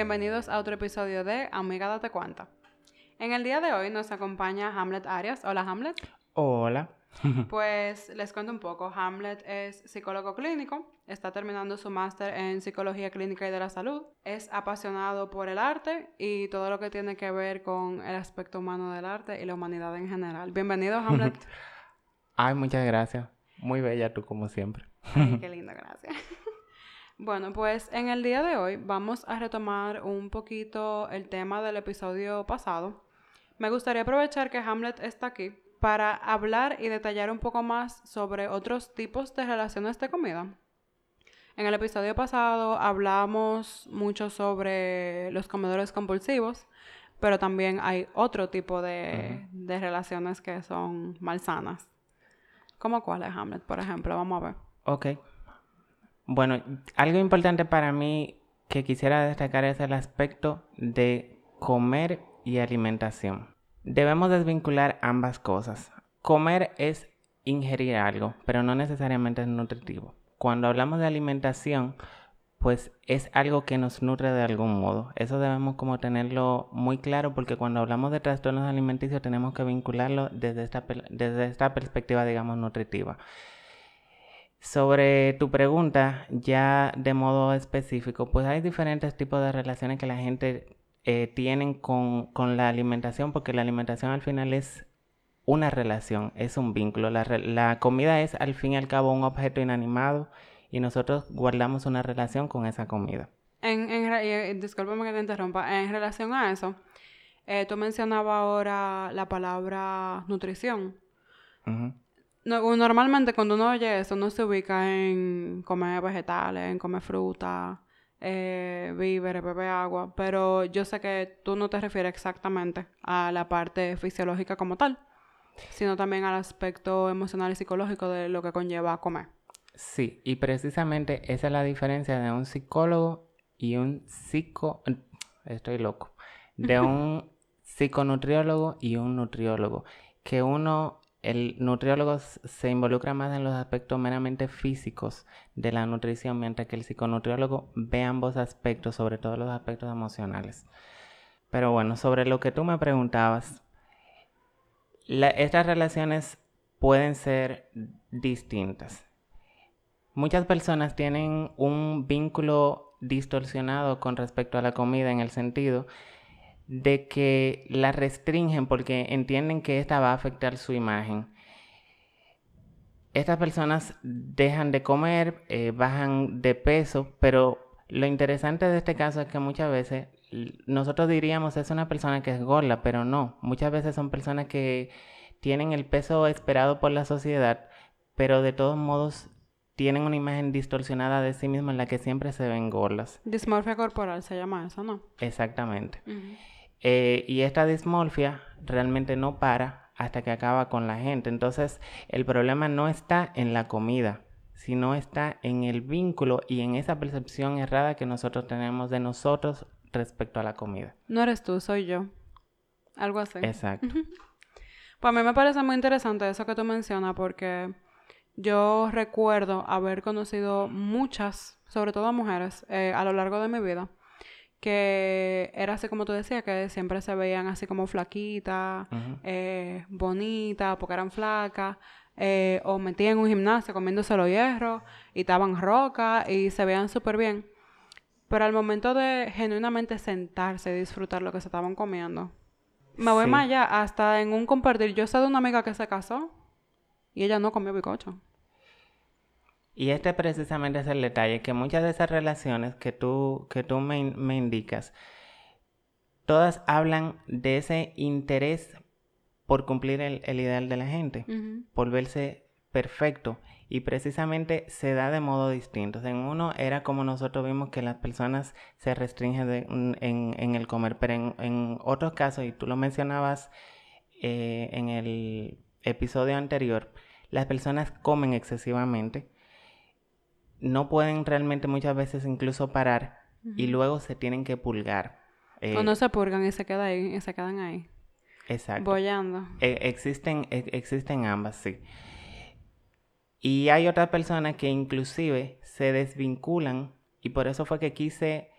bienvenidos a otro episodio de Amiga Date Cuenta. En el día de hoy nos acompaña Hamlet Arias. Hola Hamlet. Hola. Pues les cuento un poco. Hamlet es psicólogo clínico, está terminando su máster en psicología clínica y de la salud, es apasionado por el arte y todo lo que tiene que ver con el aspecto humano del arte y la humanidad en general. Bienvenido Hamlet. Ay, muchas gracias. Muy bella tú como siempre. Ay, qué lindo, gracias. Bueno, pues en el día de hoy vamos a retomar un poquito el tema del episodio pasado. Me gustaría aprovechar que Hamlet está aquí para hablar y detallar un poco más sobre otros tipos de relaciones de comida. En el episodio pasado hablamos mucho sobre los comedores compulsivos, pero también hay otro tipo de, de relaciones que son malsanas. ¿Cómo cuáles, Hamlet, por ejemplo? Vamos a ver. Ok. Bueno, algo importante para mí que quisiera destacar es el aspecto de comer y alimentación. Debemos desvincular ambas cosas. Comer es ingerir algo, pero no necesariamente es nutritivo. Cuando hablamos de alimentación, pues es algo que nos nutre de algún modo. Eso debemos como tenerlo muy claro porque cuando hablamos de trastornos alimenticios tenemos que vincularlo desde esta, desde esta perspectiva, digamos, nutritiva. Sobre tu pregunta, ya de modo específico, pues hay diferentes tipos de relaciones que la gente eh, tiene con, con, la alimentación, porque la alimentación al final es una relación, es un vínculo. La, la, comida es al fin y al cabo un objeto inanimado y nosotros guardamos una relación con esa comida. En, en, discúlpame que te interrumpa, en relación a eso, eh, tú mencionabas ahora la palabra nutrición. No, normalmente cuando uno oye eso, uno se ubica en comer vegetales, en comer fruta, eh, víveres, beber agua, pero yo sé que tú no te refieres exactamente a la parte fisiológica como tal, sino también al aspecto emocional y psicológico de lo que conlleva comer. Sí, y precisamente esa es la diferencia de un psicólogo y un psico... Estoy loco. De un psiconutriólogo y un nutriólogo. Que uno el nutriólogo se involucra más en los aspectos meramente físicos de la nutrición, mientras que el psiconutriólogo ve ambos aspectos, sobre todo los aspectos emocionales. Pero bueno, sobre lo que tú me preguntabas, estas relaciones pueden ser distintas. Muchas personas tienen un vínculo distorsionado con respecto a la comida en el sentido de que la restringen porque entienden que esta va a afectar su imagen. Estas personas dejan de comer, eh, bajan de peso, pero lo interesante de este caso es que muchas veces nosotros diríamos es una persona que es gorda, pero no. Muchas veces son personas que tienen el peso esperado por la sociedad, pero de todos modos tienen una imagen distorsionada de sí misma en la que siempre se ven gordas. Dismorfia corporal se llama eso, ¿no? Exactamente. Eh, y esta dismorfia realmente no para hasta que acaba con la gente. Entonces, el problema no está en la comida, sino está en el vínculo y en esa percepción errada que nosotros tenemos de nosotros respecto a la comida. No eres tú, soy yo. Algo así. Exacto. pues a mí me parece muy interesante eso que tú mencionas porque yo recuerdo haber conocido muchas, sobre todo mujeres, eh, a lo largo de mi vida que era así como tú decías, que siempre se veían así como flaquitas, eh, bonitas, porque eran flacas, eh, o metían en un gimnasio comiéndose los hierros y estaban rocas y se veían súper bien. Pero al momento de genuinamente sentarse y disfrutar lo que se estaban comiendo, me voy más allá, hasta en un compartir. Yo sé de una amiga que se casó y ella no comió bicocho. Y este precisamente es el detalle, que muchas de esas relaciones que tú, que tú me, indicas, todas hablan de ese interés por cumplir el, ideal de la gente, por verse perfecto. Y precisamente se da de modo distinto. En uno era como nosotros vimos que las personas se restringen en, el comer, pero en, otros casos, y tú lo mencionabas eh, en el episodio anterior, las personas comen excesivamente no pueden realmente muchas veces incluso parar y luego se tienen que pulgar. o no eh, se purgan y se, queda ahí, se quedan ahí. Exacto. Bollando. E, existen, e, existen ambas, sí. Y hay otras personas que inclusive se desvinculan y por eso fue que quise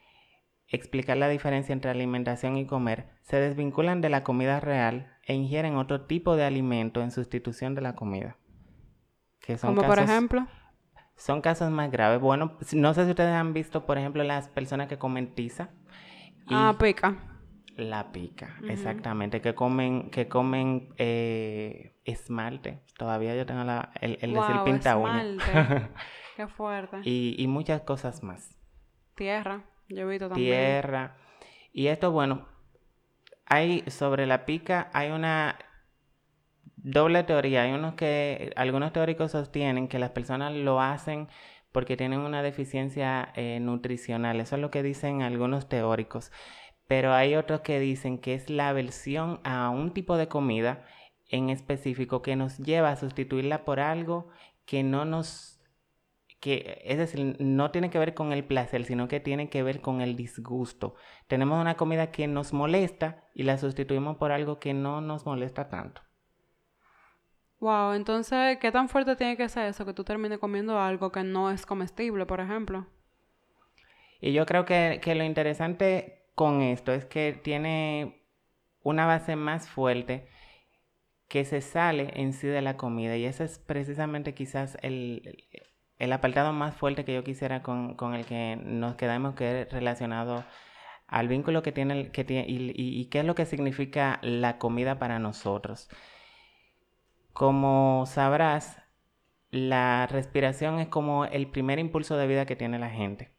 explicar la diferencia entre alimentación y comer, se desvinculan de la comida real e ingieren otro tipo de alimento en sustitución de la comida. Que son Como por ejemplo. Son casos más graves. Bueno, no sé si ustedes han visto, por ejemplo, las personas que comen tiza. ah, pica. La pica, exactamente. Que comen, que comen eh, esmalte. Todavía yo tengo la, el, el decir pinta uña. Qué fuerte. Y, y muchas cosas más. Tierra. Yo he visto también. Tierra. Y esto, bueno, hay sobre la pica, hay una doble teoría. Hay unos que, algunos teóricos sostienen que las personas lo hacen porque tienen una deficiencia eh, nutricional. Eso es lo que dicen algunos teóricos. Pero hay otros que dicen que es la aversión a un tipo de comida en específico que nos lleva a sustituirla por algo que no nos que es decir, no tiene que ver con el placer, sino que tiene que ver con el disgusto. Tenemos una comida que nos molesta y la sustituimos por algo que no nos molesta tanto. Wow, entonces, ¿qué tan fuerte tiene que ser eso que tú termines comiendo algo que no es comestible, por ejemplo? Y yo creo que, que lo interesante con esto es que tiene una base más fuerte que se sale en sí de la comida y ese es precisamente quizás el, el apartado más fuerte que yo quisiera con, el que nos quedamos que es relacionado al vínculo que tiene, que tiene y, qué es lo que significa la comida para nosotros. Como sabrás, la respiración es como el primer impulso de vida que tiene la gente.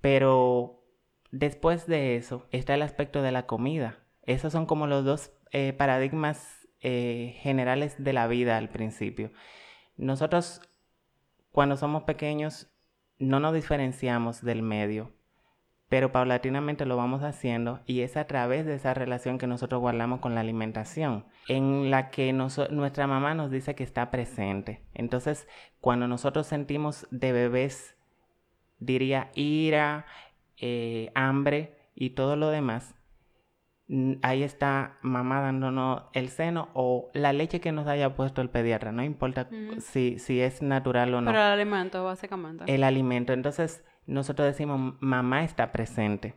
Pero después de eso está el aspecto de la comida. Esos son como los dos eh, paradigmas eh, generales de la vida al principio. Nosotros cuando somos pequeños no nos diferenciamos del medio, pero paulatinamente lo vamos haciendo y es a través de esa relación que nosotros guardamos con la alimentación, en la que nuestra mamá nos dice que está presente. Entonces, cuando nosotros sentimos de bebés, diría ira, eh, hambre y todo lo demás, ahí está mamá dándonos el seno o la leche que nos haya puesto el pediatra, no importa si, si es natural o no. Pero el alimento, básicamente. El alimento. Entonces, nosotros decimos, mamá está presente.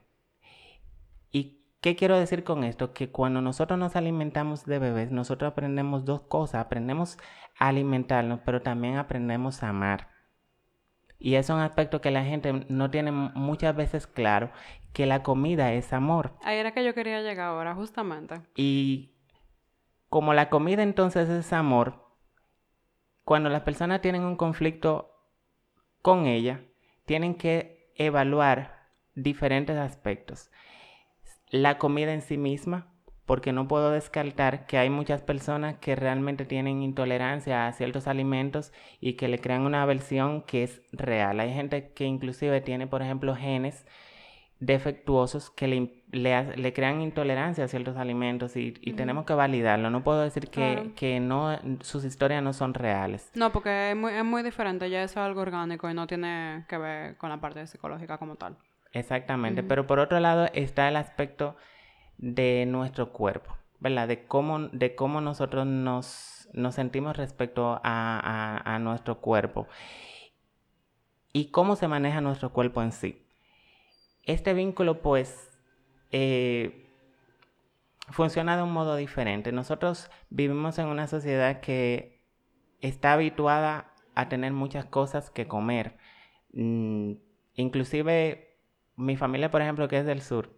¿Y qué quiero decir con esto? Que cuando nosotros nos alimentamos de bebés, nosotros aprendemos dos cosas. Aprendemos a alimentarnos, pero también aprendemos a amar. Y es un aspecto que la gente no tiene muchas veces claro, que la comida es amor. Ahí era que yo quería llegar ahora, justamente. Y como la comida entonces es amor, cuando las personas tienen un conflicto con ella, tienen que evaluar diferentes aspectos. La comida en sí misma, porque no puedo descartar que hay muchas personas que realmente tienen intolerancia a ciertos alimentos y que le crean una aversión que es real. Hay gente que inclusive tiene, por ejemplo, genes defectuosos que le, le, crean intolerancia a ciertos alimentos y, tenemos que validarlo. No puedo decir que, que, no, sus historias no son reales. No, porque es muy, es muy diferente, ya eso es algo orgánico y no tiene que ver con la parte psicológica como tal. Exactamente, pero por otro lado está el aspecto de nuestro cuerpo, ¿verdad? De cómo, de cómo nosotros nos, nos sentimos respecto a, a, nuestro cuerpo y cómo se maneja nuestro cuerpo en sí. Este vínculo, pues, eh, funciona de un modo diferente. Nosotros vivimos en una sociedad que está habituada a tener muchas cosas que comer. Mm, inclusive mi familia, por ejemplo, que es del sur,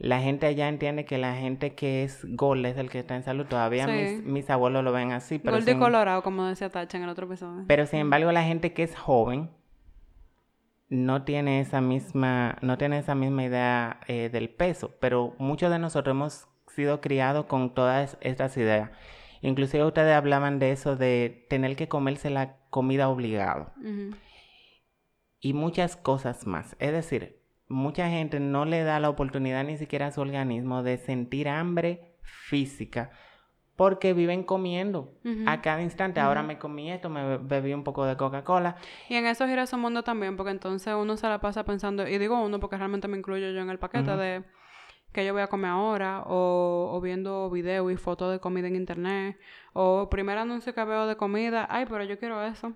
la gente allá entiende que la gente que es gol es el que está en salud. Todavía mis, abuelos lo ven así. Pero gol colorado, como decía Tacha en el otro episodio. Pero sin embargo, la gente que es joven no tiene esa misma, no tiene esa misma idea eh, del peso. Pero muchos de nosotros hemos sido criados con todas estas ideas. Inclusive ustedes hablaban de eso de tener que comerse la comida obligado. Y muchas cosas más. Es decir, mucha gente no le da la oportunidad ni siquiera a su organismo de sentir hambre física porque viven comiendo a cada instante. Ahora me comí esto, me bebí un poco de Coca-Cola. Y en eso gira su mundo también, porque entonces uno se la pasa pensando, y digo uno porque realmente me incluyo yo en el paquete de que yo voy a comer ahora, o, o viendo videos y fotos de comida en internet, o primer anuncio que veo de comida, ay, pero yo quiero eso.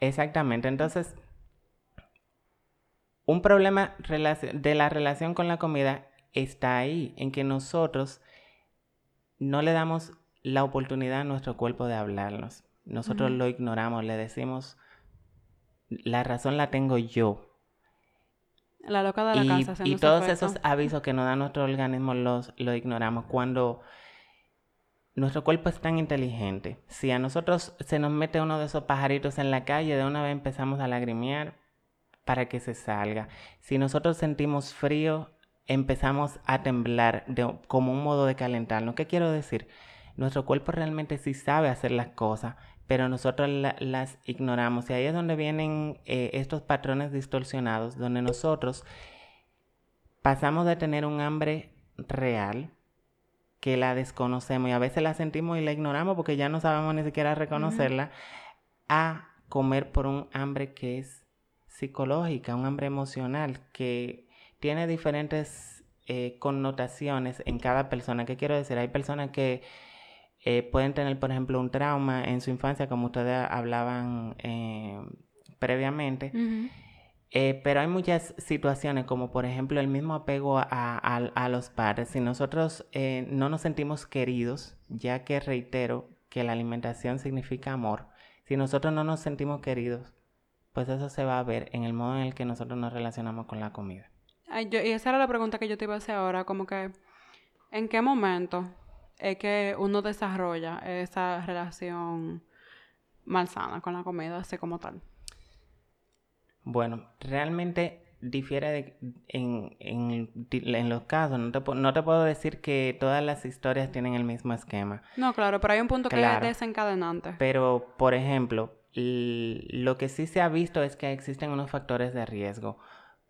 Exactamente, entonces un problema de la relación con la comida está ahí, en que nosotros no le damos la oportunidad a nuestro cuerpo de hablarnos. Nosotros lo ignoramos, le decimos, la razón la tengo yo. La loca de la casa. Y todos esos avisos que nos da nuestro organismo los, los ignoramos. Cuando nuestro cuerpo es tan inteligente, si a nosotros se nos mete uno de esos pajaritos en la calle, de una vez empezamos a lagrimear para que se salga. Si nosotros sentimos frío, empezamos a temblar como un modo de calentarnos. ¿Qué quiero decir? Nuestro cuerpo realmente sí sabe hacer las cosas, pero nosotros las ignoramos. Y ahí es donde vienen eh, estos patrones distorsionados, donde nosotros pasamos de tener un hambre real, que la desconocemos y a veces la sentimos y la ignoramos porque ya no sabemos ni siquiera reconocerla, a comer por un hambre que es psicológica, un hambre emocional, que tiene diferentes eh, connotaciones en cada persona. ¿Qué quiero decir? Hay personas que eh, pueden tener, por ejemplo, un trauma en su infancia, como ustedes hablaban eh, previamente. pero hay muchas situaciones, como por ejemplo el mismo apego a, los padres. Si nosotros no nos sentimos queridos, ya que reitero que la alimentación significa amor, si nosotros no nos sentimos queridos, pues eso se va a ver en el modo en el que nosotros nos relacionamos con la comida y esa era la pregunta que yo te iba a hacer ahora, como que, ¿en qué momento es que uno desarrolla esa relación malsana con la comida, así como tal? Bueno, realmente difiere en, en, los casos. No te, no te, puedo decir que todas las historias tienen el mismo esquema. No, claro, pero hay un punto que es desencadenante. Pero, por ejemplo, lo que sí se ha visto es que existen unos factores de riesgo.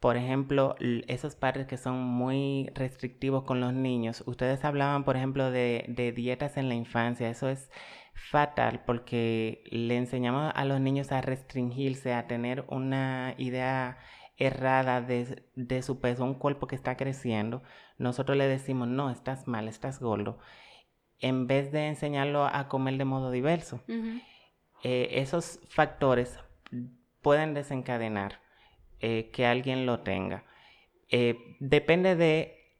Por ejemplo, esos padres que son muy restrictivos con los niños, ustedes hablaban, por ejemplo, de, dietas en la infancia, eso es fatal porque le enseñamos a los niños a restringirse, a tener una idea errada de, su peso, un cuerpo que está creciendo. Nosotros le decimos, no, estás mal, estás gordo, en vez de enseñarlo a comer de modo diverso. Eh, esos factores pueden desencadenar eh, que alguien lo tenga. Eh, depende de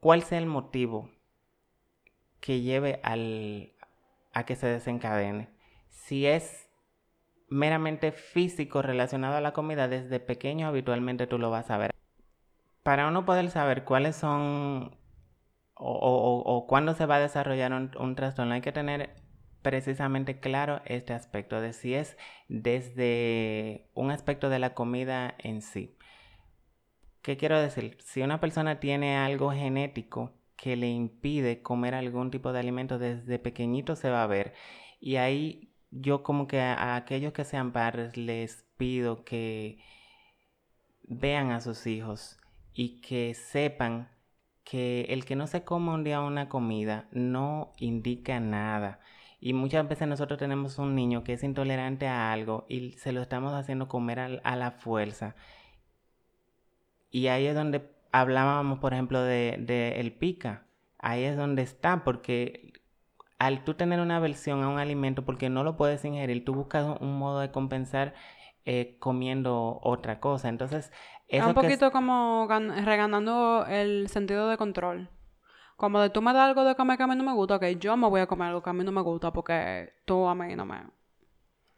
cuál sea el motivo que lleve al, a que se desencadene. Si es meramente físico relacionado a la comida, desde pequeño habitualmente tú lo vas a ver. Para uno poder saber cuáles son o, o, cuándo se va a desarrollar un, un trastorno, hay que tener precisamente claro este aspecto de si es desde un aspecto de la comida en sí. ¿Qué quiero decir? Si una persona tiene algo genético que le impide comer algún tipo de alimento desde pequeñito se va a ver. Y ahí yo como que a, aquellos que sean padres les pido que vean a sus hijos y que sepan que el que no se coma un día una comida no indica nada. Y muchas veces nosotros tenemos un niño que es intolerante a algo y se lo estamos haciendo comer a, la fuerza. Y ahí es donde hablábamos, por ejemplo, de, el pica. Ahí es donde está, porque al tú tener una aversión a un alimento porque no lo puedes ingerir, tú buscas un modo de compensar eh, comiendo otra cosa. Entonces, es un poquito como reganando el sentido de control. Como de tú me das algo de comer que a mí no me gusta, que yo me voy a comer algo que a mí no me gusta porque tú a mí no me...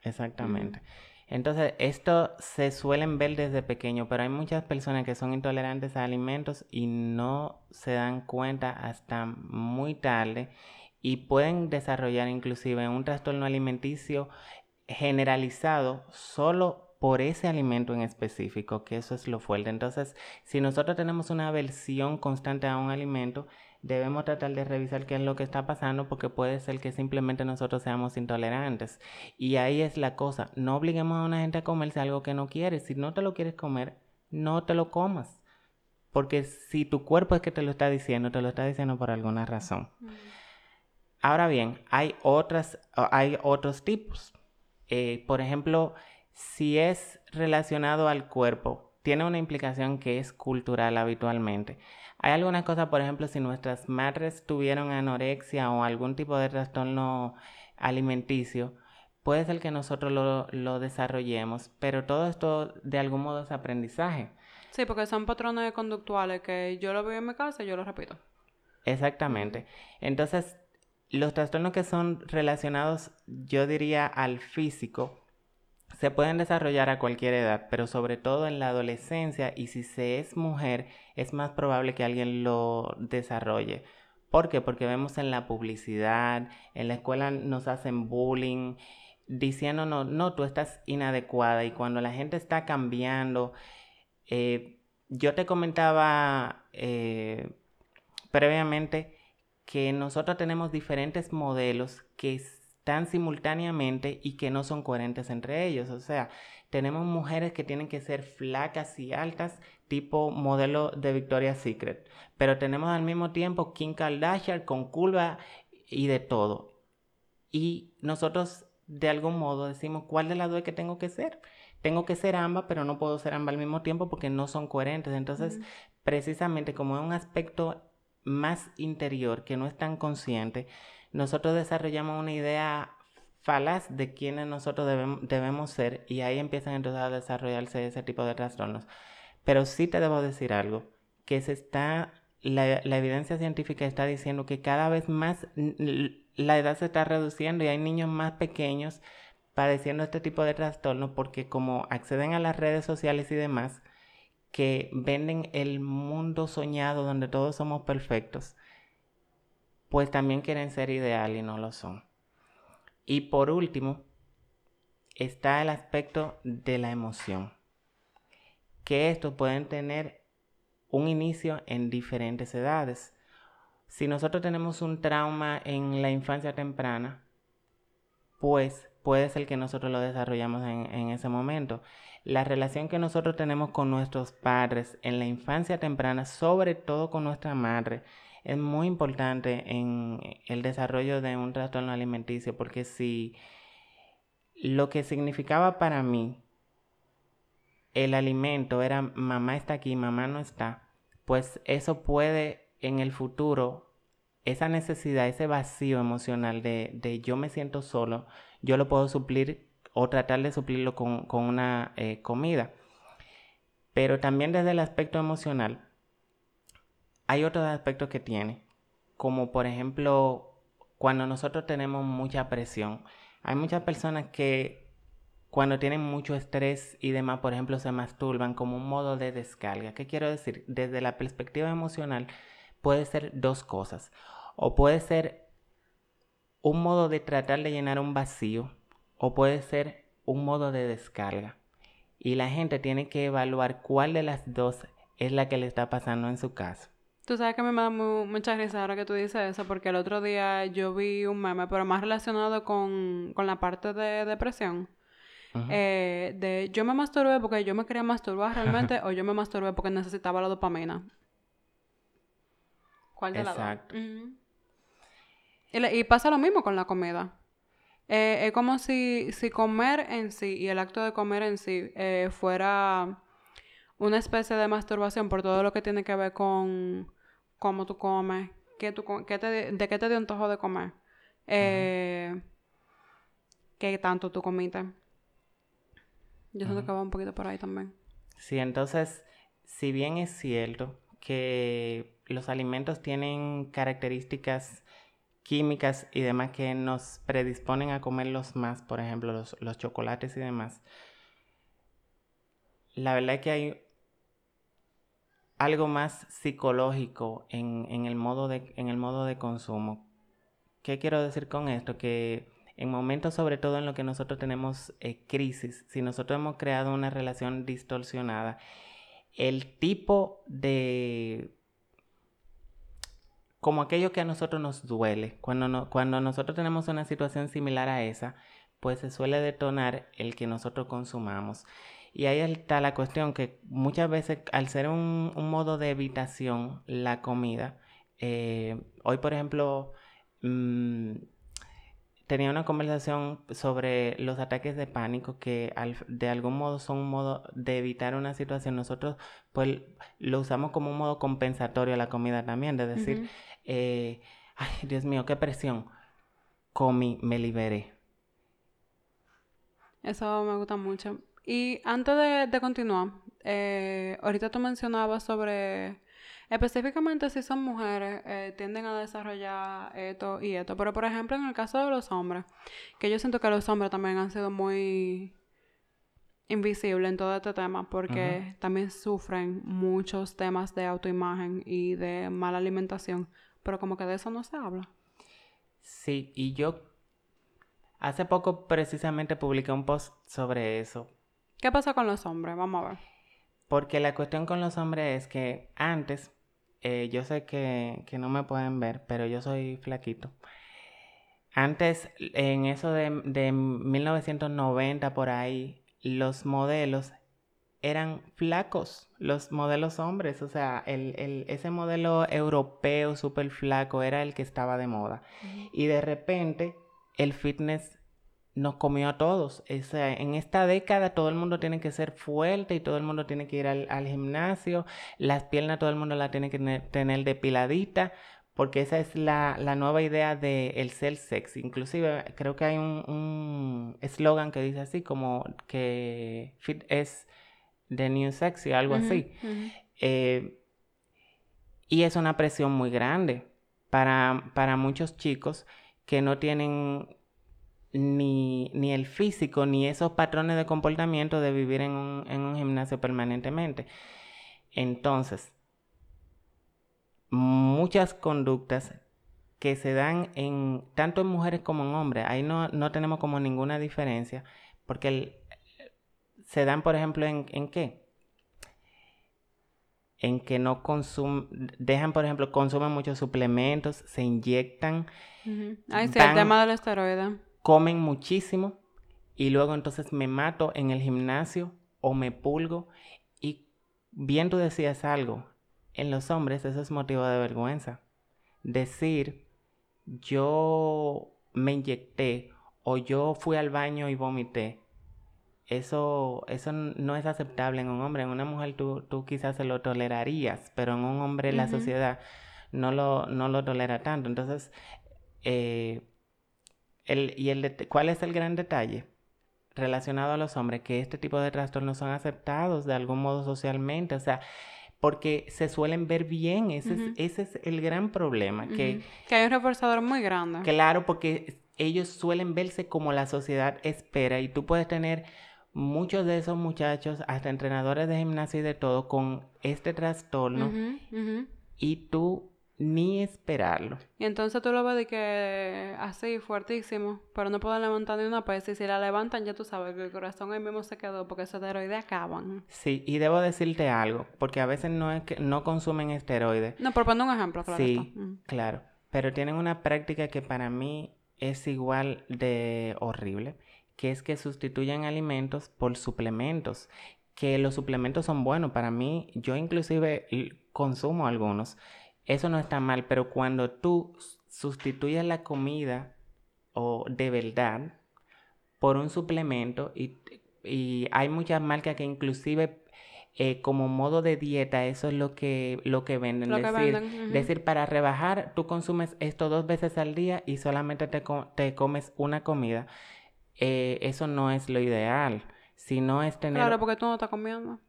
Exactamente. Entonces, esto se suelen ver desde pequeño, pero hay muchas personas que son intolerantes a alimentos y no se dan cuenta hasta muy tarde y pueden desarrollar inclusive un trastorno alimenticio generalizado solo por ese alimento en específico, que eso es lo fuerte. Entonces, si nosotros tenemos una aversión constante a un alimento, debemos tratar de revisar qué es lo que está pasando porque puede ser que simplemente nosotros seamos intolerantes. Y ahí es la cosa, no obliguemos a una gente a comerse algo que no quiere. Si no te lo quieres comer, no te lo comas. Porque si tu cuerpo es que te lo está diciendo, te lo está diciendo por alguna razón. Mm. Ahora bien, hay, otras, hay otros tipos. Eh, por ejemplo, si es relacionado al cuerpo, tiene una implicación que es cultural habitualmente. Hay algunas cosas, por ejemplo, si nuestras madres tuvieron anorexia o algún tipo de trastorno alimenticio, puede ser que nosotros lo, desarrollemos, pero todo esto de algún modo es aprendizaje. Sí, porque son patrones conductuales que yo lo veo en mi casa y yo lo repito. Exactamente. Entonces, los trastornos que son relacionados, yo diría, al físico, se pueden desarrollar a cualquier edad, pero sobre todo en la adolescencia y si se es mujer, es más probable que alguien lo desarrolle. ¿Por qué? Porque vemos en la publicidad, en la escuela nos hacen bullying, diciéndonos, no, tú estás inadecuada y cuando la gente está cambiando, eh, yo te comentaba eh, previamente que nosotros tenemos diferentes modelos que están simultáneamente y que no son coherentes entre ellos. O sea, tenemos mujeres que tienen que ser flacas y altas, tipo modelo de Victoria's Secret. Pero tenemos al mismo tiempo Kim Kardashian con curva y de todo. Y nosotros de algún modo decimos, ¿cuál de las dos es que tengo que ser? Tengo que ser ambas, pero no puedo ser ambas al mismo tiempo porque no son coherentes. Entonces, precisamente como es un aspecto más interior que no es tan consciente, nosotros desarrollamos una idea falaz de quiénes nosotros debemos, ser y ahí empiezan entonces a desarrollarse ese tipo de trastornos. Pero sí te debo decir algo, que se está, la, la evidencia científica está diciendo que cada vez más la edad se está reduciendo y hay niños más pequeños padeciendo este tipo de trastornos porque como acceden a las redes sociales y demás, que venden el mundo soñado donde todos somos perfectos, pues también quieren ser ideal y no lo son. Y por último, está el aspecto de la emoción, que estos pueden tener un inicio en diferentes edades. Si nosotros tenemos un trauma en la infancia temprana, pues puede ser que nosotros lo desarrollamos en, en, ese momento. La relación que nosotros tenemos con nuestros padres en la infancia temprana, sobre todo con nuestra madre, es muy importante en el desarrollo de un trastorno alimenticio porque si lo que significaba para mí el alimento era mamá está aquí, mamá no está, pues eso puede en el futuro, esa necesidad, ese vacío emocional de, de yo me siento solo, yo lo puedo suplir o tratar de suplirlo con, una eh, comida. Pero también desde el aspecto emocional, hay otros aspectos que tiene, como por ejemplo cuando nosotros tenemos mucha presión. Hay muchas personas que cuando tienen mucho estrés y demás, por ejemplo, se masturban como un modo de descarga. ¿Qué quiero decir? Desde la perspectiva emocional puede ser dos cosas. O puede ser un modo de tratar de llenar un vacío o puede ser un modo de descarga. Y la gente tiene que evaluar cuál de las dos es la que le está pasando en su caso. Tú sabes que me da mucha risa ahora que tú dices eso, porque el otro día yo vi un meme, pero más relacionado con, la parte de depresión. Eh, de yo me masturbé porque yo me quería masturbar realmente o yo me masturbé porque necesitaba la dopamina. ¿Cuál de las dos? y, pasa lo mismo con la comida. Eh, es como si, si comer en sí y el acto de comer en sí eh, fuera una especie de masturbación por todo lo que tiene que ver con cómo tú comes, qué tú, qué te, de qué te dio antojo de comer, eh, qué tanto tú comiste. Yo siento que va un poquito por ahí también. Sí, entonces, si bien es cierto que los alimentos tienen características químicas y demás que nos predisponen a comerlos más, por ejemplo, los, los chocolates y demás, la verdad es que hay algo más psicológico en, el modo de, consumo. ¿Qué quiero decir con esto? Que en momentos, sobre todo en lo que nosotros tenemos eh, crisis, si nosotros hemos creado una relación distorsionada, el tipo de... como aquello que a nosotros nos duele, cuando nosotros tenemos una situación similar a esa, pues se suele detonar el que nosotros consumamos. Y ahí está la cuestión que muchas veces al ser un, modo de evitación la comida, eh, hoy por ejemplo mm, tenía una conversación sobre los ataques de pánico que de algún modo son un modo de evitar una situación. Nosotros pues lo usamos como un modo compensatorio a la comida también, de decir, eh, ay Dios mío, qué presión, comí, me liberé. Eso me gusta mucho. Y antes de, continuar, eh, ahorita tú mencionabas sobre específicamente si son mujeres, eh, tienden a desarrollar esto y esto. Pero por ejemplo, en el caso de los hombres, que yo siento que los hombres también han sido muy invisibles en todo este tema porque también sufren muchos temas de autoimagen y de mala alimentación, pero como que de eso no se habla. Sí, y yo hace poco precisamente publiqué un post sobre eso. ¿Qué pasa con los hombres? Vamos a ver. Porque la cuestión con los hombres es que antes, eh, yo sé que, no me pueden ver, pero yo soy flaquito. Antes, en eso de, de 1990 por ahí, los modelos eran flacos, los modelos hombres, o sea, el, ese modelo europeo súper flaco era el que estaba de moda. Y de repente el fitness nos comió a todos. O sea, en esta década todo el mundo tiene que ser fuerte y todo el mundo tiene que ir al, gimnasio, las piernas todo el mundo la tiene que tener, depiladita, porque esa es la, nueva idea del el ser sexy. Inclusive creo que hay un eslogan que dice así como que fit es The New Sexy, algo así. Eh, y es una presión muy grande para, para muchos chicos que no tienen ni, ni, el físico ni esos patrones de comportamiento de vivir en un, en un gimnasio permanentemente. Entonces, muchas conductas que se dan en tanto en mujeres como en hombres, ahí no, no tenemos como ninguna diferencia, porque el, se dan, por ejemplo, en, en qué? En que no consumen, dejan, por ejemplo, consumen muchos suplementos, se inyectan. Ahí sí, el tema del esteroide. Comen muchísimo y luego entonces me mato en el gimnasio o me pulgo. Y bien tú decías algo, en los hombres eso es motivo de vergüenza. Decir, yo me inyecté o yo fui al baño y vomité eso, eso no es aceptable en un hombre. En una mujer tú, tú quizás se lo tolerarías, pero en un hombre la sociedad no lo, no lo tolera tanto. Entonces, eh, el, ¿y el cuál es el gran detalle? relacionado a los hombres, que este tipo de trastornos son aceptados de algún modo socialmente, o sea, porque se suelen ver bien, ese, es, ese es el gran problema. que, que hay un reforzador muy grande. Claro, porque ellos suelen verse como la sociedad espera y tú puedes tener muchos de esos muchachos, hasta entrenadores de gimnasia y de todo, con este trastorno y tú ni esperarlo. Y entonces tú lo ves de que así, fuertísimo, pero no pueden levantar ni una pesa y si la levantan ya tú sabes que el corazón ahí mismo se quedó porque esos esteroides acaban. Sí, y debo decirte algo, porque a veces no es que no consumen esteroides. No, por poner un ejemplo, claro. Sí, claro, pero tienen una práctica que para mí es igual de horrible que es que sustituyan alimentos por suplementos, que los suplementos son buenos. Para mí, yo inclusive consumo algunos. Eso no está mal, pero cuando tú sustituyes la comida o de verdad por un suplemento y, hay muchas marcas que inclusive eh, como modo de dieta, eso es lo que, lo que venden. decir, decir, para rebajar, tú consumes esto dos veces al día y solamente te, te comes una comida. Eh, eso no es lo ideal. Si no es tener... Claro, porque tú no estás comiendo.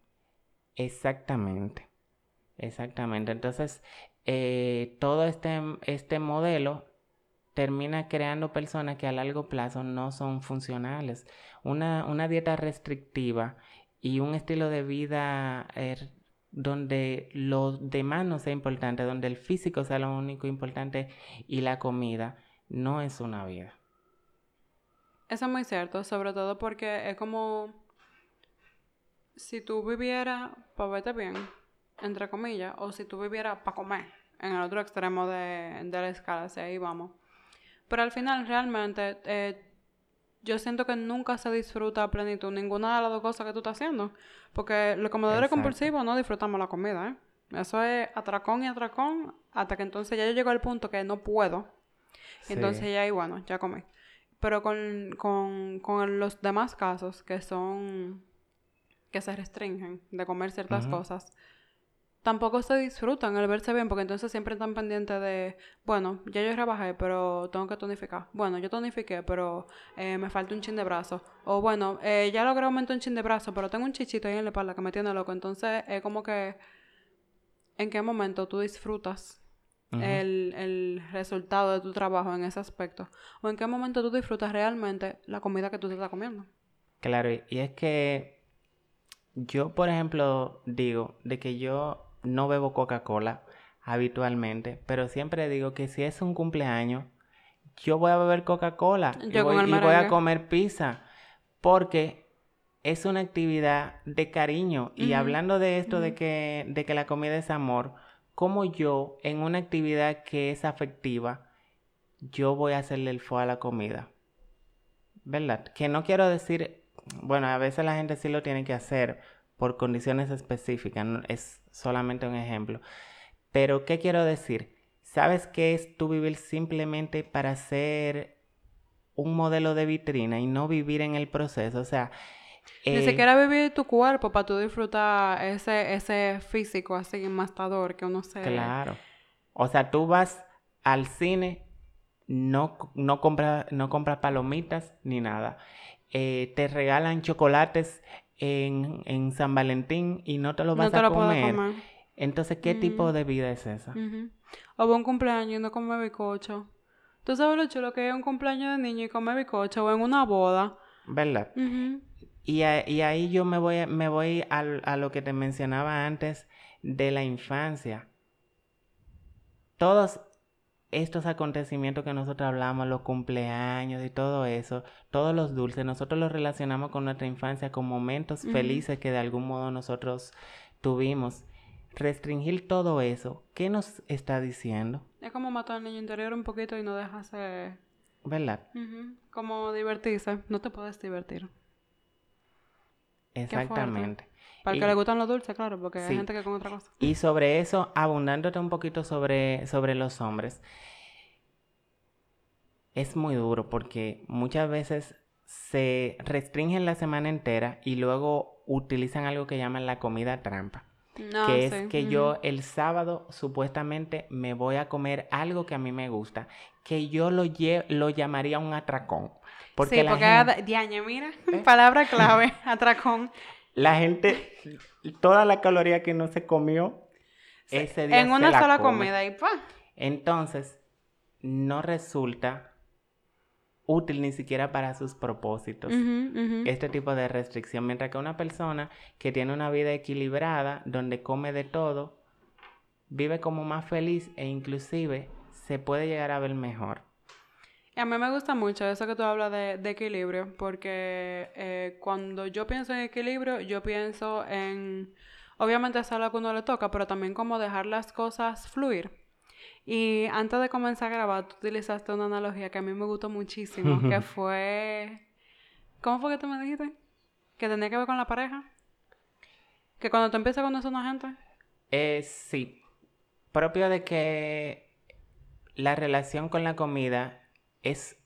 Exactamente. Exactamente. Entonces, eh, todo este, este modelo termina creando personas que a largo plazo no son funcionales. Una, una dieta restrictiva y un estilo de vida er, donde lo demás no sea importante, donde el físico sea lo único importante y la comida, no es una vida. Eso es muy cierto, sobre todo porque es como si tú vivieras para verte bien, entre comillas, o si tú vivieras para comer, en el otro extremo de, la escala, si ahí vamos. Pero al final, realmente, eh, yo siento que nunca se disfruta a plenitud ninguna de las dos cosas que tú estás haciendo. Porque los comedores compulsivos no disfrutamos la comida, ¿eh? Eso es atracón y atracón hasta que entonces ya yo llego al punto que no puedo. Entonces ya ahí, bueno, ya comí. Pero con, con, con los demás casos que son que se restringen de comer ciertas cosas, tampoco se disfrutan el verse bien, porque entonces siempre están pendientes de, bueno, ya yo rebajé, pero tengo que tonificar. Bueno, yo tonifiqué, pero eh, me falta un chin de brazo. O bueno, eh, ya logré aumentar un chin de brazo, pero tengo un chichito ahí en la espalda que me tiene loco. Entonces es como que, ¿en qué momento tú disfrutas el, el, resultado de tu trabajo en ese aspecto? ¿O en qué momento tú disfrutas realmente la comida que tú te estás comiendo? Claro, y es que yo, por ejemplo, digo de que yo no bebo Coca-Cola habitualmente, pero siempre digo que si es un cumpleaños, yo voy a beber Coca-Cola y, voy, a comer pizza, porque es una actividad de cariño. Y hablando de esto, de, que, de que la comida es amor, como yo, en una actividad que es afectiva, yo voy a hacerle el fo a la comida. ¿Verdad? Que no quiero decir, bueno, a veces la gente sí lo tiene que hacer, por condiciones específicas, es solamente un ejemplo. Pero, ¿qué quiero decir? ¿Sabes qué es tú vivir simplemente para ser un modelo de vitrina y no vivir en el proceso? O sea... Ni eh, siquiera vivir tu cuerpo para tú disfrutar ese, ese físico así mastador que uno se... Claro. O sea, tú vas al cine, no, no compras no compras palomitas ni nada. Eh, te regalan chocolates en, en, San Valentín y no te lo vas a comer. Entonces, ¿qué tipo de vida es esa? O un cumpleaños y no come bicocho. ¿Tú sabes lo chulo que es un cumpleaños de niño y come bicocho o en una boda? ¿Verdad? y, y, ahí yo me voy, me voy a, a lo que te mencionaba antes de la infancia. Todos estos acontecimientos que nosotros hablamos, los cumpleaños y todo eso, todos los dulces, nosotros los relacionamos con nuestra infancia, con momentos felices que de algún modo nosotros tuvimos. Restringir todo eso, ¿qué nos está diciendo? Es como matar al niño interior un poquito y no dejarse... ¿Verdad? Como divertirse, no te puedes divertir. Exactamente. Para el que le gustan los dulces, claro, porque hay gente que come otra cosa. Y sobre eso, abundándote un poquito sobre, sobre los hombres, es muy duro porque muchas veces se restringen la semana entera y luego utilizan algo que llaman la comida trampa. que es que yo el sábado supuestamente me voy a comer algo que a mí me gusta, que yo lo, lo llamaría un atracón. Porque sí, porque gente... mira, ¿Eh? palabra clave, atracón. La gente, toda la caloría que no se comió ese día. En una sola comida y pa. Entonces, no resulta útil ni siquiera para sus propósitos este tipo de restricción. Mientras que una persona que tiene una vida equilibrada, donde come de todo, vive como más feliz e inclusive se puede llegar a ver mejor. A mí me gusta mucho eso que tú hablas de, equilibrio, porque eh, cuando yo pienso en equilibrio, yo pienso en, obviamente es algo que uno le toca, pero también como dejar las cosas fluir. Y antes de comenzar a grabar, tú utilizaste una analogía que a mí me gustó muchísimo, que fue, ¿cómo fue que tú me dijiste? Que tenía que ver con la pareja. Que cuando tú empiezas a conocer a una gente. Eh, sí. Propio de que la relación con la comida es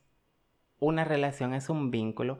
una relación, es un vínculo.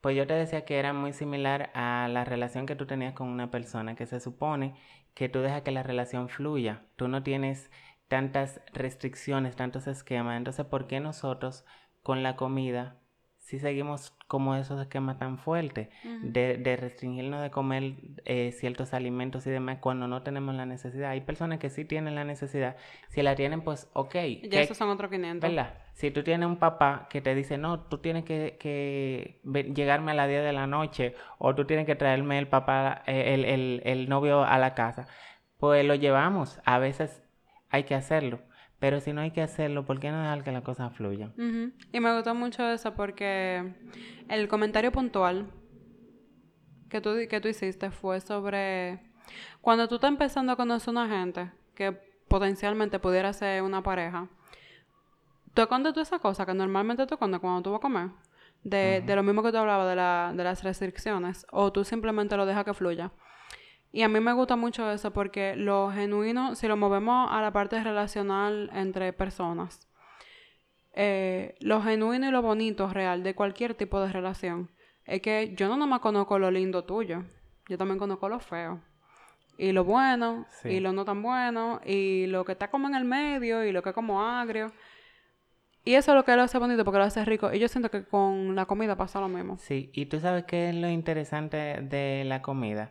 Pues yo te decía que era muy similar a la relación que tú tenías con una persona, que se supone que tú dejas que la relación fluya. Tú no tienes tantas restricciones, tantos esquemas. Entonces, ¿por qué nosotros con la comida si seguimos como esos esquemas tan fuertes de, de, restringirnos de comer eh, ciertos alimentos y demás cuando no tenemos la necesidad. Hay personas que sí tienen la necesidad. Si la tienen, pues ok. Ya esos son otros 500. ¿Verdad? Si tú tienes un papá que te dice, no, tú tienes que, que llegarme a las 10 de la noche o tú tienes que traerme el papá, eh, el, el, el novio a la casa, pues lo llevamos. A veces hay que hacerlo. Pero si no hay que hacerlo, ¿por qué no dejar que la cosa fluya? Y me gustó mucho eso porque el comentario puntual que tú, que tú hiciste fue sobre cuando tú estás empezando a conocer a una gente que potencialmente pudiera ser una pareja, tú escondes tú esa cosa que normalmente tú escondes cuando tú vas a comer. De, de lo mismo que tú hablabas de, la, de las restricciones, o tú simplemente lo dejas que fluya. Y a mí me gusta mucho eso porque lo genuino, si lo movemos a la parte relacional entre personas, eh, lo genuino y lo bonito real de cualquier tipo de relación es que yo no nomás conozco lo lindo tuyo, yo también conozco lo feo. y lo bueno, Sí. y lo no tan bueno, y lo que está como en el medio, y lo que es como agrio. Y eso es lo que lo hace bonito porque lo hace rico. Y yo siento que con la comida pasa lo mismo. Sí, y tú sabes qué es lo interesante de la comida,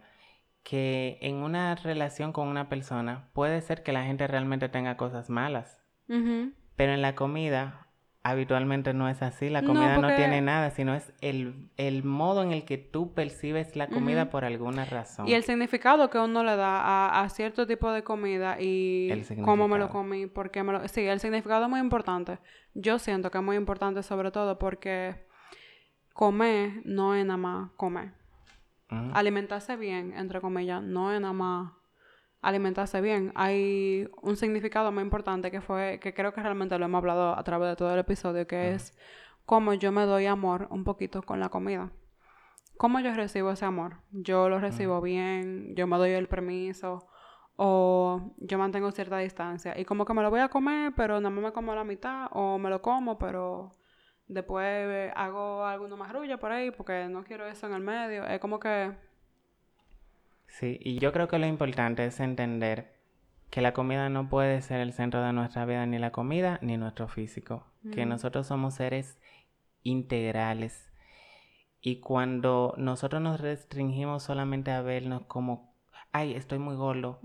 que en una relación con una persona puede ser que la gente realmente tenga cosas malas, pero en la comida habitualmente no es así, la comida no, porque- tiene nada, sino es el, el modo en el que tú percibes la comida por alguna razón. Y el significado que uno le da a, a cierto tipo de comida y cómo me lo comí, por qué me lo... Sí, el significado es muy importante. Yo siento que es muy importante sobre todo porque comer no es nada más comer. Alimentarse bien, entre comillas, no es nada más alimentarse bien. Hay un significado muy importante que fue, que creo que realmente lo hemos hablado a través de todo el episodio, que es cómo yo me doy amor un poquito con la comida. ¿Cómo yo recibo ese amor? Yo lo recibo bien, yo me doy el permiso o yo mantengo cierta distancia. Y como que me lo voy a comer, pero nada más me como la mitad o me lo como, pero después hago alguna marrulla por ahí porque no quiero eso en el medio. Es como que... Sí, y yo creo que lo importante es entender que la comida no puede ser el centro de nuestra vida, ni la comida, ni nuestro físico. Que nosotros somos seres integrales. Y cuando nosotros nos restringimos solamente a vernos como, ay, estoy muy gordo,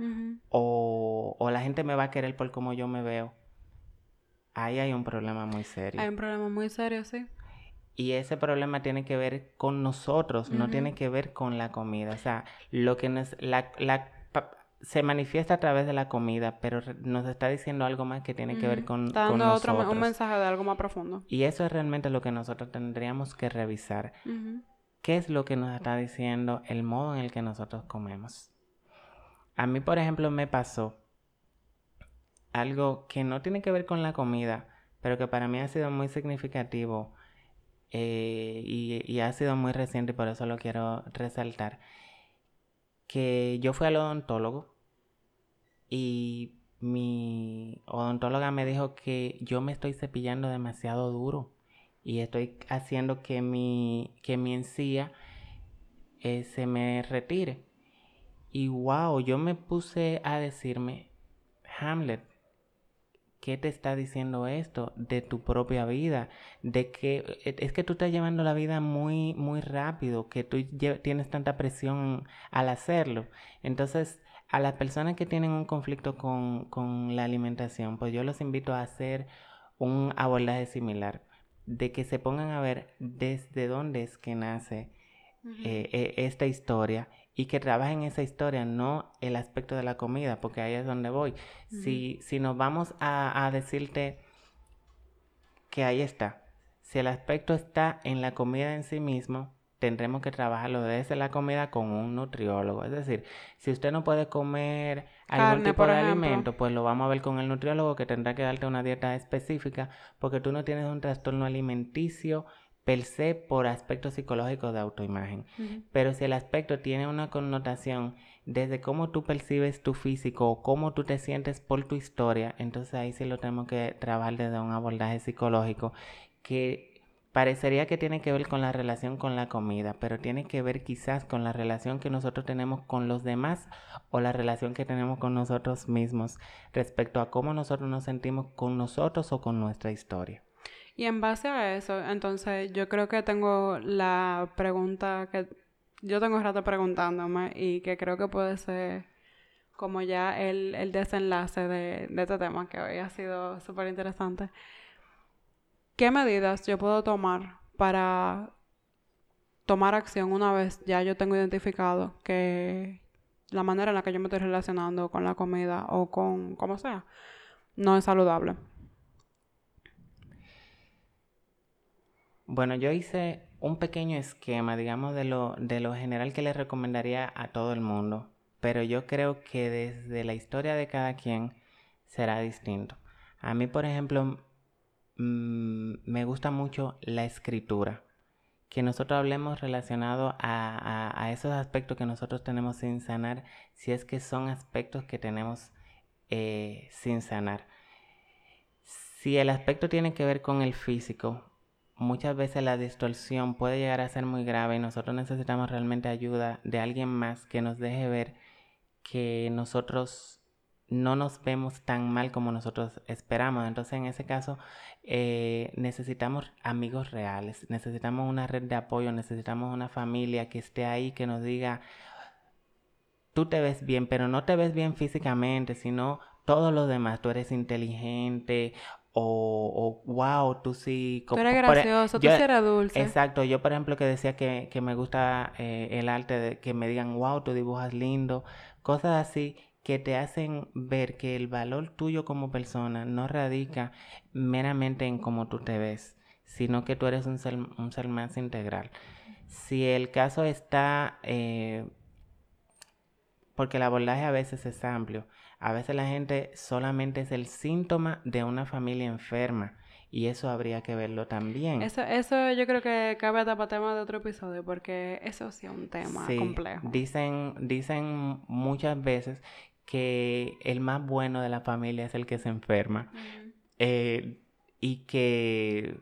o, o la gente me va a querer por cómo yo me veo, ahí hay un problema muy serio. Hay un problema muy serio, sí. Y ese problema tiene que ver con nosotros, no tiene que ver con la comida. O sea, lo que nos, la, la, se manifiesta a través de la comida, pero nos está diciendo algo más que tiene que ver con, Está con dando otro, un nosotros. mensaje de algo más profundo. Y eso es realmente lo que nosotros tendríamos que revisar. ¿Qué es lo que nos está diciendo el modo en el que nosotros comemos? A mí, por ejemplo, me pasó algo que no tiene que ver con la comida, pero que para mí ha sido muy significativo eh, y, ha sido muy reciente y por eso lo quiero resaltar. Que yo fui al odontólogo y mi odontóloga me dijo que yo me estoy cepillando demasiado duro y estoy haciendo que mi, que mi encía eh, se me retire. Y wow, yo me puse a decirme, Hamlet, ¿qué te está diciendo esto de tu propia vida? De que e- es que tú estás llevando la vida muy, muy rápido, que tú tienes tanta presión al hacerlo. Entonces, a las personas que tienen un conflicto con, con la alimentación, pues yo los invito a hacer un abordaje similar, de que se pongan a ver desde dónde es que nace eh, eh, esta historia y que trabajen esa historia, no el aspecto de la comida, porque ahí es donde voy. si, si nos vamos a, a decirte que ahí está, si el aspecto está en la comida en sí mismo, tendremos que trabajarlo desde la comida con un nutriólogo. Es decir, si usted no puede comer algún Carne, tipo de ejemplo. alimento, pues lo vamos a ver con el nutriólogo que tendrá que darte una dieta específica porque tú no tienes un trastorno alimenticio per se por aspectos psicológicos de autoimagen. Pero si el aspecto tiene una connotación desde cómo tú percibes tu físico o cómo tú te sientes por tu historia, entonces ahí sí lo tenemos que trabajar desde un abordaje psicológico que parecería que tiene que ver con la relación con la comida, pero tiene que ver quizás con la relación que nosotros tenemos con los demás o la relación que tenemos con nosotros mismos respecto a cómo nosotros nos sentimos con nosotros o con nuestra historia. Y en base a eso, entonces yo creo que tengo la pregunta que yo tengo rato preguntándome y que creo que puede ser como ya el, el desenlace de, este tema que hoy ha sido súper interesante. ¿Qué medidas yo puedo tomar para tomar acción una vez ya yo tengo identificado que la manera en la que yo me estoy relacionando con la comida o con como sea no es saludable? Bueno, yo hice un pequeño esquema, digamos, de lo, de lo general que le recomendaría a todo el mundo, pero yo creo que desde la historia de cada quien será distinto. A mí, por ejemplo, mm, me gusta mucho la escritura, que nosotros hablemos relacionado a, a- esos aspectos que nosotros tenemos sin sanar, si es que son aspectos que tenemos eh, sin sanar. Si el aspecto tiene que ver con el físico, muchas veces la distorsión puede llegar a ser muy grave y nosotros necesitamos realmente ayuda de alguien más que nos deje ver que nosotros no nos vemos tan mal como nosotros esperamos. Entonces, en ese caso, eh, necesitamos amigos reales, necesitamos una red de apoyo, necesitamos una familia que esté ahí, que nos diga, tú te ves bien, pero no te ves bien físicamente, sino todo lo demás. Tú eres inteligente o, wow, tú sí... Tú eres e gracioso, tú sí eres dulce. Exacto, yo por ejemplo que decía que, me gusta eh, el arte, de que me digan, wow, tú dibujas lindo, cosas así que te hacen ver que el valor tuyo como persona no radica meramente en cómo tú te ves, sino que tú eres un ser, un ser más integral. Si el caso está, eh, porque el abordaje a veces es amplio, a veces la gente solamente es el síntoma de una familia enferma. Y eso habría que verlo también. Eso, eso yo creo que cabe hasta para tema de otro episodio, porque eso sí es un tema complejo. Dicen, dicen muchas veces que el más bueno de la familia es el que se enferma. Eh, y que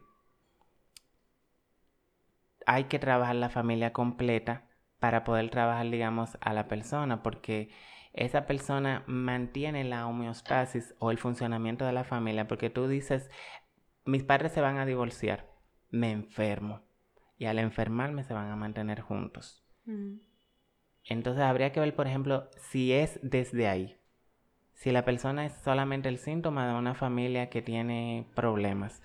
hay que trabajar la familia completa para poder trabajar, digamos, a la persona, porque esa persona mantiene la homeostasis o el funcionamiento de la familia, porque tú dices, mis padres se van a divorciar, me enfermo, y al enfermarme se van a mantener juntos. Entonces habría que ver, por ejemplo, si es desde ahí, si la persona es solamente el síntoma de una familia que tiene problemas,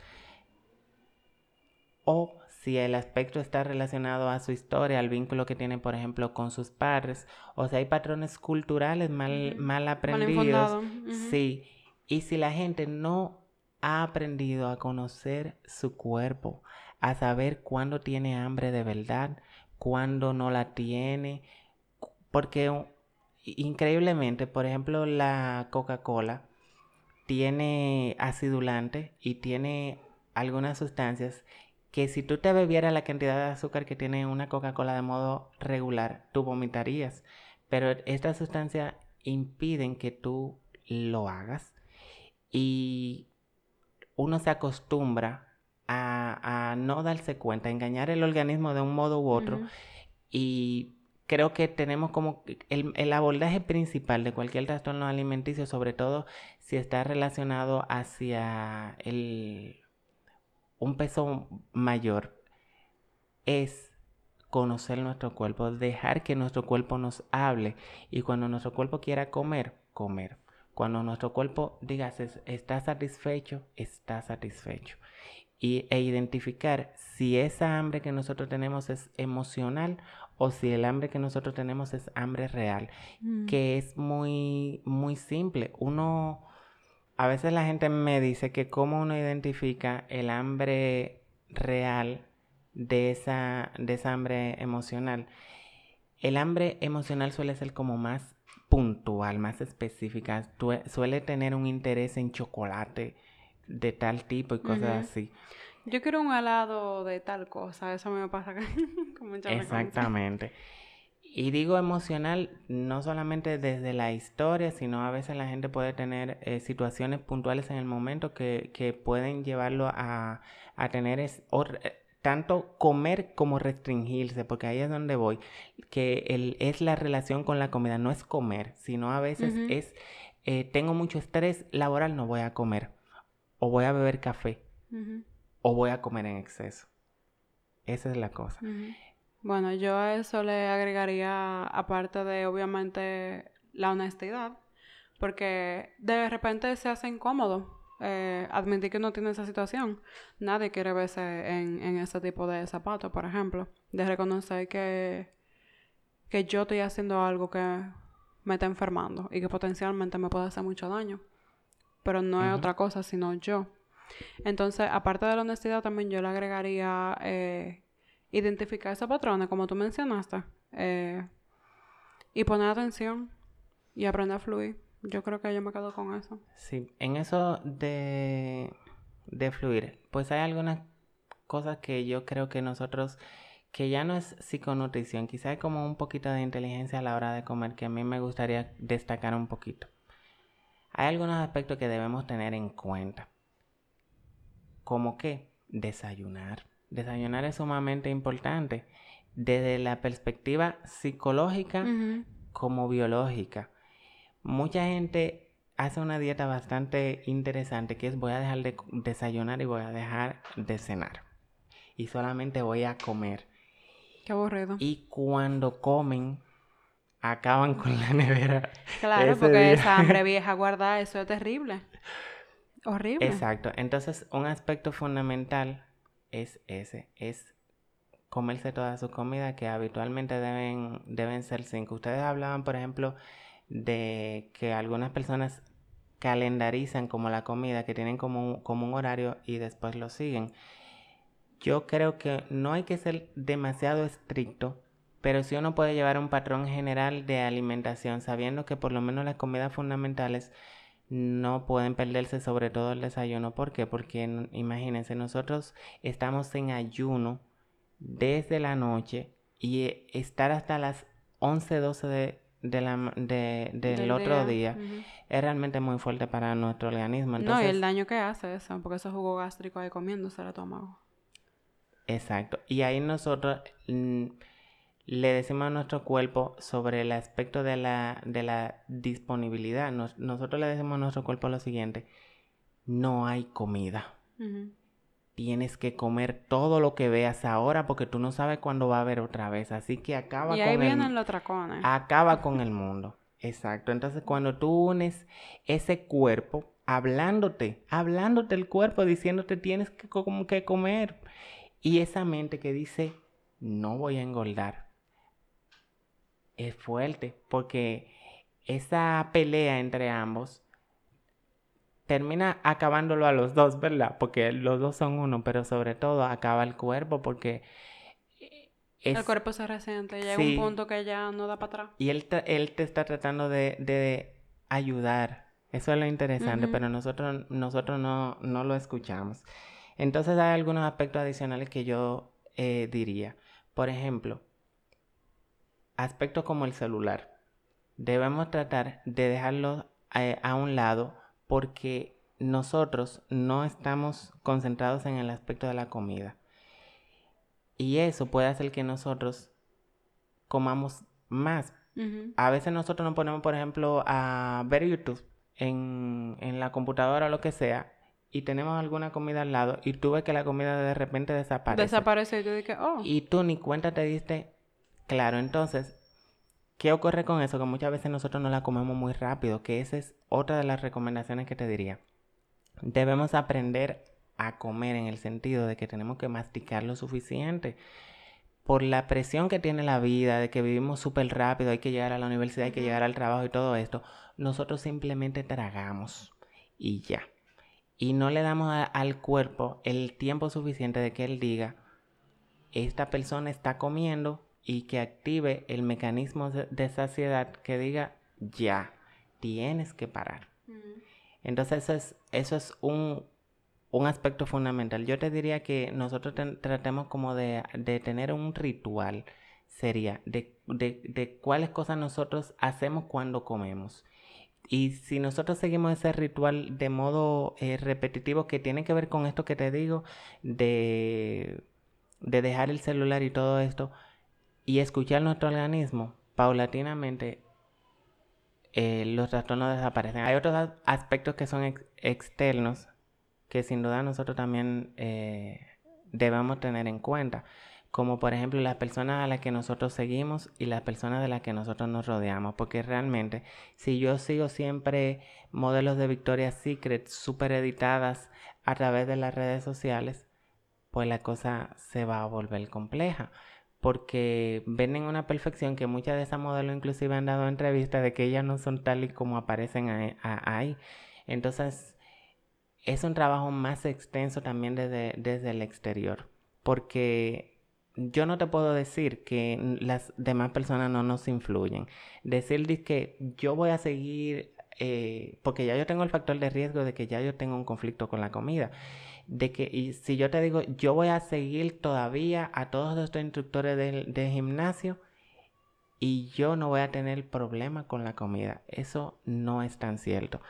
o si el aspecto está relacionado a su historia, al vínculo que tiene, por ejemplo, con sus padres, o si hay patrones culturales mal, mal aprendidos. Sí. Y si la gente no ha aprendido a conocer su cuerpo, a saber cuándo tiene hambre de verdad, cuándo no la tiene, porque increíblemente, por ejemplo, la Coca-Cola tiene acidulante y tiene algunas sustancias que si tú te bebieras la cantidad de azúcar que tiene una Coca-Cola de modo regular, tú vomitarías. Pero estas sustancias impiden que tú lo hagas y uno se acostumbra a, no darse cuenta, a engañar el organismo de un modo u otro y creo que tenemos como el, el, abordaje principal de cualquier trastorno alimenticio, sobre todo si está relacionado hacia el un peso mayor es conocer nuestro cuerpo, dejar que nuestro cuerpo nos hable y cuando nuestro cuerpo quiera comer, comer. Cuando nuestro cuerpo diga está satisfecho, está satisfecho. Y, e identificar si esa hambre que nosotros tenemos es emocional o si el hambre que nosotros tenemos es hambre real, mm. que es muy, muy simple. Uno a veces la gente me dice que cómo uno identifica el hambre real de esa, de esa hambre emocional. El hambre emocional suele ser como más puntual, más específica. suele tener un interés en chocolate de tal tipo y cosas así. Yo quiero un helado de tal cosa, eso me pasa con mucha Exactamente. Y digo emocional no solamente desde la historia, sino a veces la gente puede tener eh, situaciones puntuales en el momento que, que pueden llevarlo a, a tener es, eh, tanto comer como restringirse, porque ahí es donde voy, que el, es la relación con la comida, no es comer, sino a veces es, eh, tengo mucho estrés laboral, no voy a comer, o voy a beber café, o voy a comer en exceso. Esa es la cosa. Bueno, yo a eso le agregaría, aparte de obviamente la honestidad, porque de repente se hace incómodo eh, admitir que no tiene esa situación. Nadie quiere verse en, en ese tipo de zapatos, por ejemplo. De reconocer que, que yo estoy haciendo algo que me está enfermando y que potencialmente me puede hacer mucho daño. Pero no es otra cosa, sino yo. Entonces, aparte de la honestidad, también yo le agregaría eh, identificar esos patrones, como tú mencionaste, eh, y poner atención y aprender a fluir. Yo creo que yo me quedo con eso. Sí, en eso de, de fluir, pues hay algunas cosas que yo creo que nosotros, que ya no es psiconutrición, quizá hay como un poquito de inteligencia a la hora de comer que a mí me gustaría destacar un poquito. Hay algunos aspectos que debemos tener en cuenta. Como que desayunar. Desayunar es sumamente importante desde la perspectiva psicológica como biológica. mucha gente hace una dieta bastante interesante que es voy a dejar de desayunar y voy a dejar de cenar. Y solamente voy a comer. Qué aburrido. Y cuando comen, acaban con la nevera. Claro, porque esa hambre vieja guardada, eso es terrible. Horrible. Exacto. Entonces, un aspecto fundamental es ese, es comerse toda su comida que habitualmente deben, deben ser cinco. Ustedes hablaban, por ejemplo, de que algunas personas calendarizan como la comida, que tienen como un, como un horario y después lo siguen. Yo creo que no hay que ser demasiado estricto, pero sí uno puede llevar un patrón general de alimentación, sabiendo que por lo menos las comidas fundamentales no pueden perderse, sobre todo el desayuno. ¿Por qué? Porque imagínense, nosotros estamos en ayuno desde la noche y eh, estar hasta las 11, 12 de, del otro día, es realmente muy fuerte para nuestro organismo. no, y el daño que hace eso, porque ese jugo gástrico ahí comiéndose el estómago. Exacto. Y ahí nosotros le decimos a nuestro cuerpo sobre el aspecto de la, de la disponibilidad. nosotros le decimos a nuestro cuerpo lo siguiente, no hay comida. Tienes que comer todo lo que veas ahora porque tú no sabes cuándo va a haber otra vez. Así que acaba y ahí vienen los tracones. Acaba con el mundo. Exacto. Entonces cuando tú unes ese cuerpo, hablándote, hablándote el cuerpo, diciéndote tienes que, que comer. Y esa mente que dice, no voy a engordar es fuerte porque esa pelea entre ambos termina acabándolo a los dos, ¿verdad? Porque los dos son uno, pero sobre todo acaba el cuerpo porque... el cuerpo se resiente, llega un punto que ya no da para atrás. Y él te, él te está tratando de, ayudar. Eso es lo interesante, pero nosotros, nosotros no, no, lo escuchamos. Entonces hay algunos aspectos adicionales que yo eh, diría. Por ejemplo, aspectos como el celular. Debemos tratar de dejarlo eh, a, un lado porque nosotros no estamos concentrados en el aspecto de la comida. Y eso puede hacer que nosotros comamos más. A veces nosotros nos ponemos, por ejemplo, a ver YouTube en, en, la computadora o lo que sea y tenemos alguna comida al lado y tú ves que la comida de repente desaparece. Desaparece y tú dices, oh. Y tú ni cuenta te diste Claro, entonces, ¿qué ocurre con eso? Que muchas veces nosotros no la comemos muy rápido, que esa es otra de las recomendaciones que te diría. Debemos aprender a comer en el sentido de que tenemos que masticar lo suficiente. Por la presión que tiene la vida, de que vivimos súper rápido, hay que llegar a la universidad, hay que llegar al trabajo y todo esto, nosotros simplemente tragamos y ya. Y no le damos al cuerpo el tiempo suficiente de que él diga, esta persona está comiendo, y que active el mecanismo de, saciedad que diga ya, tienes que parar. Entonces eso es, eso es un, aspecto fundamental. Yo te diría que nosotros tratemos como de, tener un ritual, sería de, de, cuáles cosas nosotros hacemos cuando comemos. Y si nosotros seguimos ese ritual de modo eh, repetitivo que tiene que ver con esto que te digo, de, de dejar el celular y todo esto, y escuchar nuestro organismo, paulatinamente eh, los trastornos desaparecen. Hay otros aspectos que son externos que sin duda nosotros también eh, debemos tener en cuenta, como por ejemplo las personas a las que nosotros seguimos y las personas de las que nosotros nos rodeamos, porque realmente si yo sigo siempre modelos de Victoria's Secret super editadas a través de las redes sociales, pues la cosa se va a volver compleja porque venden una perfección que muchas de esas modelos inclusive han dado entrevistas de que ellas no son tal y como aparecen ahí. Entonces, es un trabajo más extenso también desde, desde el exterior, porque yo no te puedo decir que las demás personas no nos influyen. Decir que yo voy a seguir, eh, porque ya yo tengo el factor de riesgo de que ya yo tengo un conflicto con la comida de que y si yo te digo, yo voy a seguir todavía a todos estos instructores de, gimnasio y yo no voy a tener problema con la comida. Eso no es tan cierto.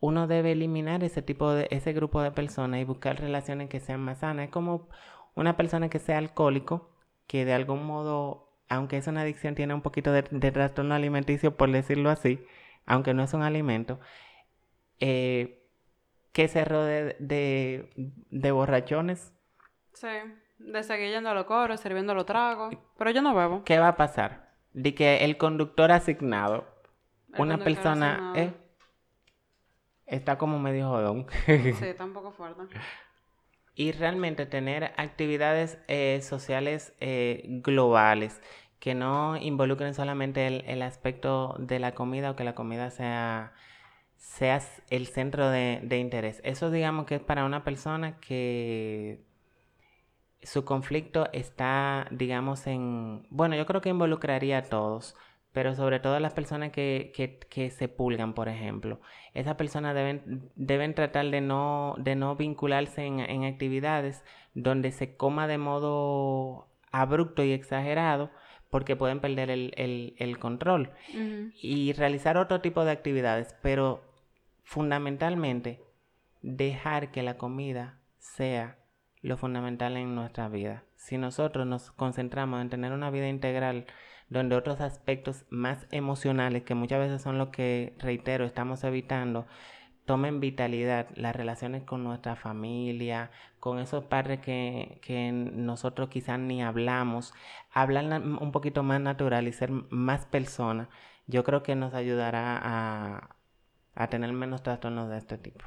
Uno debe eliminar ese tipo de, ese grupo de personas y buscar relaciones que sean más sanas. Es como una persona que sea alcohólico, que de algún modo, aunque es una adicción, tiene un poquito de, de trastorno alimenticio, por decirlo así, aunque no es un alimento, eh, que se rodee de, de, borrachones. Sí, de seguir yendo a los coros, sirviendo los tragos, pero yo no bebo. ¿Qué va a pasar? De que el conductor asignado, una persona, eh, está como medio jodón. sí, está un poco fuerte. Y realmente tener actividades eh, sociales eh, globales que no involucren solamente el, aspecto de la comida o que la comida sea, sea el centro de, de interés. Eso digamos que es para una persona que su conflicto está, digamos, en... Bueno, yo creo que involucraría a todos, pero sobre todo a las personas que, que, que se pulgan, por ejemplo. Esas personas deben, deben tratar de no, de no vincularse en, en actividades donde se coma de modo abrupto y exagerado porque pueden perder el, control y realizar otro tipo de actividades, pero fundamentalmente dejar que la comida sea lo fundamental en nuestra vida. Si nosotros nos concentramos en tener una vida integral donde otros aspectos más emocionales, que muchas veces son lo que, reitero, estamos evitando, tomen vitalidad las relaciones con nuestra familia, con esos padres que, que nosotros quizás ni hablamos, hablar un poquito más natural y ser más personas, yo creo que nos ayudará a, a tener menos trastornos de este tipo.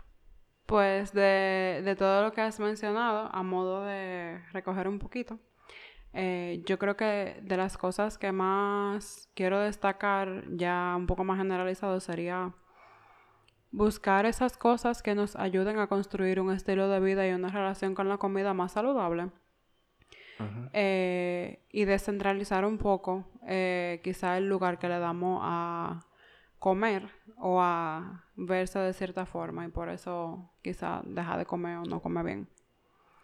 Pues de, de, todo lo que has mencionado, a modo de recoger un poquito, eh, yo creo que de las cosas que más quiero destacar, ya un poco más generalizado, sería buscar esas cosas que nos ayuden a construir un estilo de vida y una relación con la comida más saludable. Eh, y descentralizar un poco eh, quizá el lugar que le damos a comer o a verse de cierta forma y por eso quizá deja de comer o no come bien.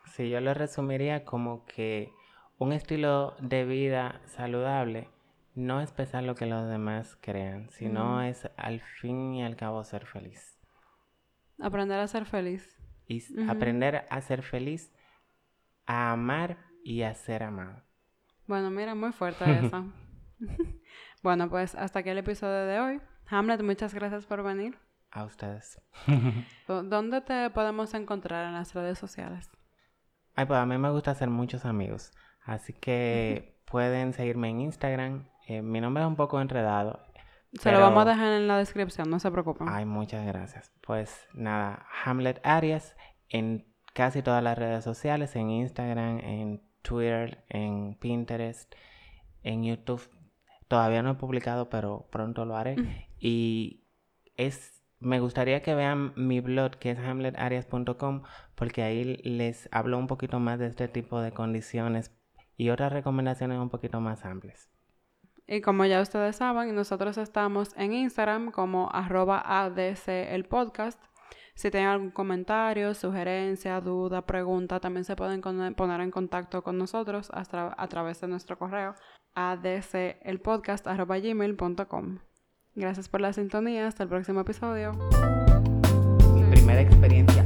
Sí, yo lo resumiría como que un estilo de vida saludable no es pensar lo que los demás crean, sino es al fin y al cabo ser feliz. Aprender a ser feliz. Y aprender a ser feliz, a amar y a ser amado. Bueno, mira, muy fuerte esa. bueno, pues hasta aquí el episodio de hoy. Hamlet, muchas gracias por venir. A ustedes. ¿Dónde te podemos encontrar en las redes sociales? Ay, pues a mí me gusta hacer muchos amigos. Así que pueden seguirme en Instagram, eh, mi nombre es un poco enredado. Se lo vamos a dejar en la descripción, no se preocupen. Ay, muchas gracias. Pues nada, Hamlet Arias en casi todas las redes sociales, en Instagram, en Twitter, en Pinterest, en YouTube. Todavía no he publicado, pero pronto lo haré. Y es, me gustaría que vean mi blog, que es hamletarias.com, porque ahí les hablo un poquito más de este tipo de condiciones y otras recomendaciones un poquito más amplias. Y como ya ustedes saben, nosotros estamos en Instagram como arroba ADC el podcast. Si tienen algún comentario, sugerencia, duda, pregunta, también se pueden poner en contacto con nosotros a través de nuestro correo adcelpodcast.gmail.com Gracias por la sintonía. Hasta el próximo episodio. Mi primera experiencia